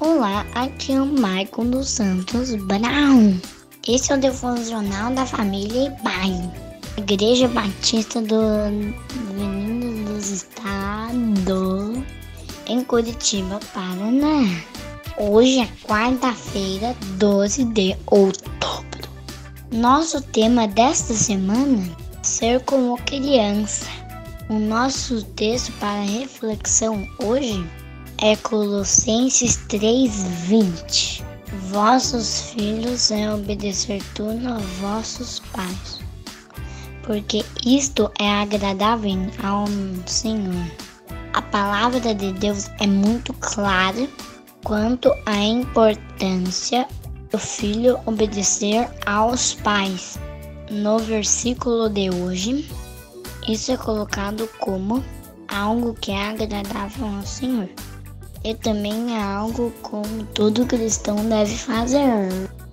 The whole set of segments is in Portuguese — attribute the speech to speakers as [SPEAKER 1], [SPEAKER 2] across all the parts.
[SPEAKER 1] Olá, aqui é o Maicon dos Santos Brown. Esse é o devocional da família pai. Igreja Batista do Menino dos Estados em Curitiba, Paraná. Hoje é quarta-feira, 12 de outubro. Nosso tema desta semana: ser como criança. O nosso texto para reflexão hoje é Colossenses 3:20. Vossos filhos é obedecer tudo a vossos pais, porque isto é agradável ao Senhor. A palavra de Deus é muito clara quanto à importância do filho obedecer aos pais. No versículo de hoje, isso é colocado como algo que é agradável ao Senhor e também é algo como todo cristão deve fazer.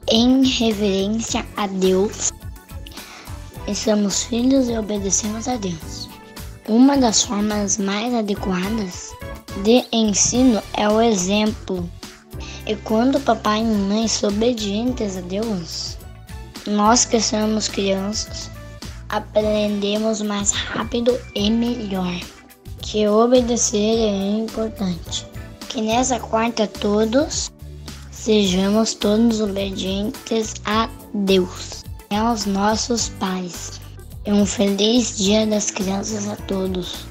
[SPEAKER 1] Em reverência a Deus, e somos filhos e obedecemos a Deus. Uma das formas mais adequadas de ensino é o exemplo. E quando papai e mamãe são obedientes a Deus, nós que somos crianças aprendemos mais rápido e melhor. Que obedecer é importante que nessa quarta todos sejamos todos obedientes a Deus e aos nossos pais. E um feliz Dia das Crianças a todos.